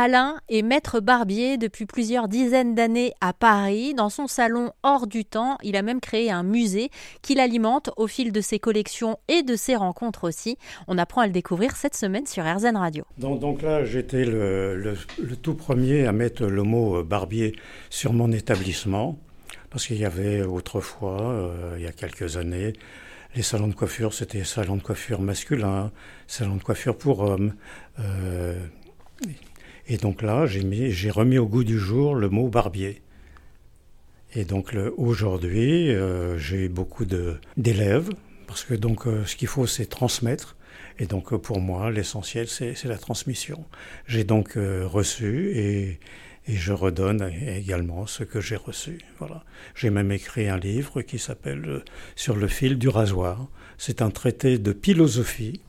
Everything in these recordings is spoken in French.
Alain est maître barbier depuis plusieurs dizaines d'années à Paris. Dans son salon hors du temps, il a même créé un musée qu'il alimente au fil de ses collections et de ses rencontres aussi. On apprend à le découvrir cette semaine sur RZN Radio. Donc, là, j'étais le, tout premier à mettre le mot barbier sur mon établissement. Parce qu'il y avait autrefois, euh, il y a quelques années, les salons de coiffure, c'était salons de coiffure masculin, salons de coiffure pour hommes. Euh, et donc là, j'ai remis au goût du jour le mot barbier. Et donc aujourd'hui, euh, j'ai beaucoup d'élèves, parce que donc euh, ce qu'il faut, c'est transmettre. Et donc euh, pour moi, l'essentiel, c'est la transmission. J'ai donc reçu et, et, je redonne également ce que j'ai reçu. Voilà. J'ai même écrit un livre qui s'appelle Sur le fil du rasoir. C'est un traité de philosophie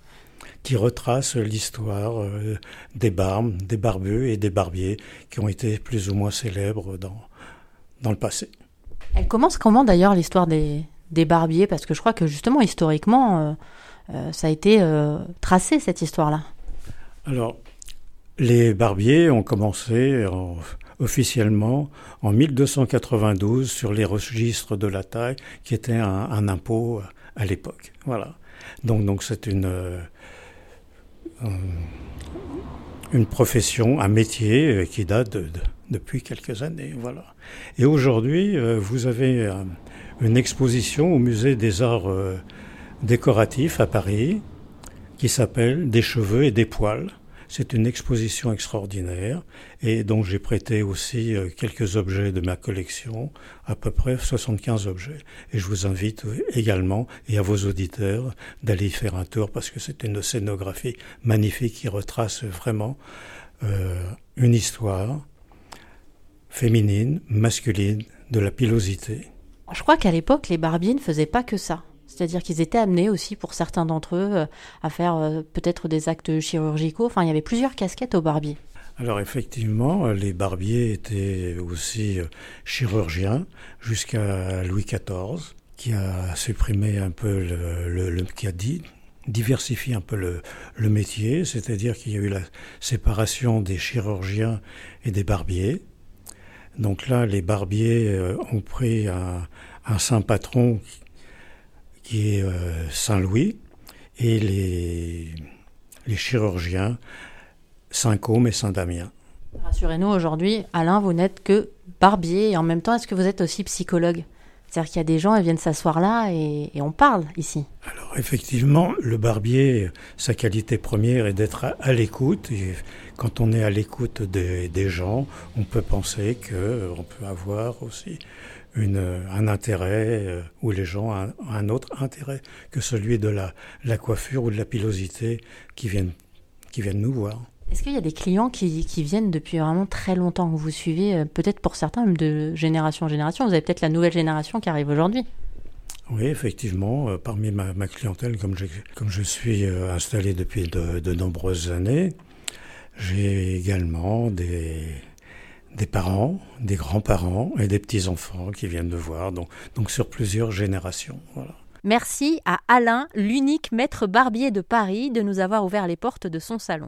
qui retrace l'histoire euh, des barbes, des barbeux et des barbiers qui ont été plus ou moins célèbres dans, dans le passé. Elle commence comment d'ailleurs l'histoire des, des, barbiers? Parce que je crois que justement historiquement, euh, euh, ça a été tracé cette histoire-là. Alors, les barbiers ont commencé officiellement en 1292 sur les registres de la taille, qui était un, un impôt à l'époque. Voilà. Donc, donc c'est une euh, une profession, un métier euh, qui date depuis quelques années. Voilà. Et aujourd'hui, euh, vous avez une exposition au musée des arts décoratifs à Paris qui s'appelle Des cheveux et des poils. C'est une exposition extraordinaire et dont j'ai prêté aussi euh, quelques objets de ma collection, à peu près 75 objets. Et je vous invite également et à vos auditeurs d'aller y faire un tour parce que c'est une scénographie magnifique qui retrace vraiment euh, une histoire féminine, masculine, de la pilosité. Je crois qu'à l'époque, les barbiers ne faisaient pas que ça. C'est-à-dire qu'ils étaient amenés aussi, pour certains d'entre eux, euh, à faire euh, peut-être des actes chirurgicaux. Enfin, il y avait plusieurs casquettes aux barbiers. Alors effectivement, les barbiers étaient aussi euh, chirurgiens jusqu'à Louis XIV, qui a supprimé un peu le, qui a dit diversifié un peu le, le métier, c'est-à-dire qu'il y a eu la séparation des chirurgiens et des barbiers. Donc là, les barbiers ont pris un saint patron qui est euh, Saint-Louis, et les, les chirurgiens Saint-Côme et Saint-Damien. Rassurez-nous, aujourd'hui, Alain, vous n'êtes que barbier et en même temps, est-ce que vous êtes aussi psychologue? C'est-à-dire qu'il y a des gens, ils viennent s'asseoir là et, on parle ici. Alors effectivement, le barbier, sa qualité première est d'être à, l'écoute. Et quand on est à l'écoute des, gens, on peut penser qu'on peut avoir aussi une, un intérêt euh, ou les gens ont un, autre intérêt que celui de la, la, coiffure ou de la pilosité qui viennent, qui viennent nous voir. Est-ce qu'il y a des clients qui, qui, viennent depuis vraiment très longtemps? Que vous suivez, euh, peut-être pour certains même de génération en génération Vous avez peut-être la nouvelle génération qui arrive aujourd'hui oui, effectivement, euh, parmi ma, ma, clientèle, comme, comme je suis installé depuis de, de nombreuses années, j'ai également des, des parents, des grands-parents et des petits-enfants qui viennent me voir, donc, donc sur plusieurs générations. Merci à Alain, l'unique maître barbier de Paris, de nous avoir ouvert les portes de son salon.